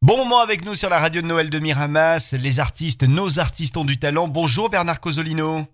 Bon moment avec nous sur la radio de Noël de Miramas, les artistes, nos artistes ont du talent. Bonjour Bernard Cosolino.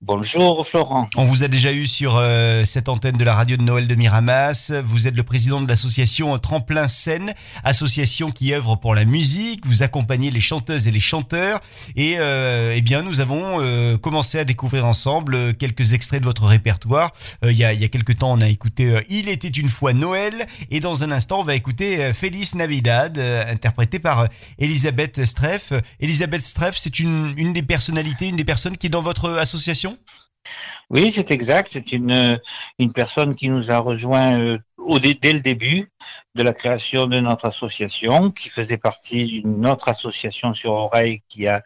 Bonjour Florent. On vous a déjà eu sur euh, cette antenne de la radio de Noël de Miramas. Vous êtes le président de l'association Tremplin Scène, association qui œuvre pour la musique. Vous accompagnez les chanteuses et les chanteurs. Et euh, eh bien, nous avons euh, commencé à découvrir ensemble quelques extraits de votre répertoire. il, y a, il quelques temps, on a écouté Il était une fois Noël. Et dans un instant, on va écouter Feliz Navidad, interprété par Elisabeth Streff. Elisabeth Streff, c'est une, une des personnalités, une des personnes qui est dans votre association oui, c'est exact. C'est une, une personne qui nous a rejoint euh, au, dès le début de la création de notre association, qui faisait partie d'une autre association sur Oreille qui a,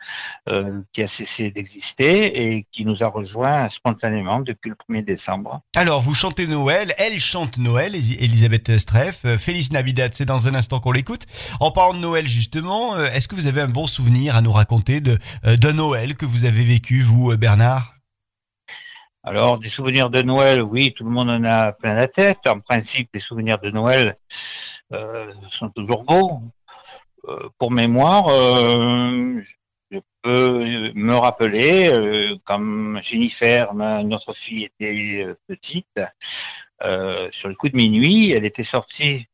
euh, qui a cessé d'exister et qui nous a rejoint spontanément depuis le 1er décembre. Alors, vous chantez Noël, elle chante Noël, Elisabeth Streff. Euh, Félix Navidad, c'est dans un instant qu'on l'écoute. En parlant de Noël, justement, est-ce que vous avez un bon souvenir à nous raconter de, de Noël que vous avez vécu, vous, Bernard? Alors, des souvenirs de Noël, oui, tout le monde en a plein la tête. En principe, les souvenirs de Noël euh, sont toujours beaux. Euh, pour mémoire, euh, je peux me rappeler, comme Jennifer, notre fille était petite, sur le coup de minuit, elle était sortie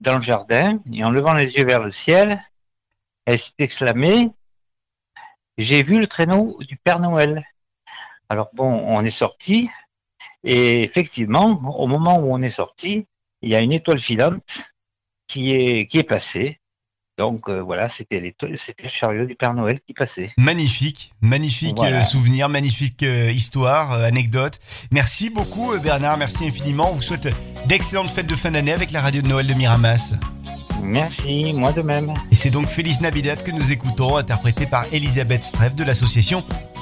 dans le jardin et en levant les yeux vers le ciel, elle s'est exclamée J'ai vu le traîneau du Père Noël. Alors bon, on est sorti, et effectivement, au moment où on est sorti, il y a une étoile filante qui est, qui est passée. Donc euh, voilà, c'était c'était le chariot du Père Noël qui passait. Magnifique, magnifique euh, souvenir, magnifique euh, histoire, anecdote. Merci beaucoup Bernard, merci infiniment. On vous souhaite d'excellentes fêtes de fin d'année avec la radio de Noël de Miramas. Merci, moi de même. Et c'est donc Félix Navidad que nous écoutons, interprété par Elisabeth Streff de l'association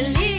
feliz.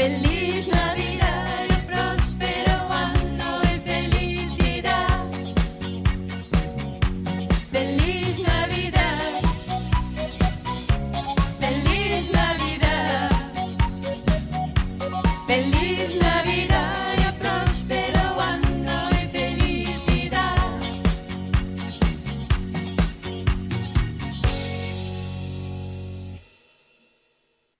feliz.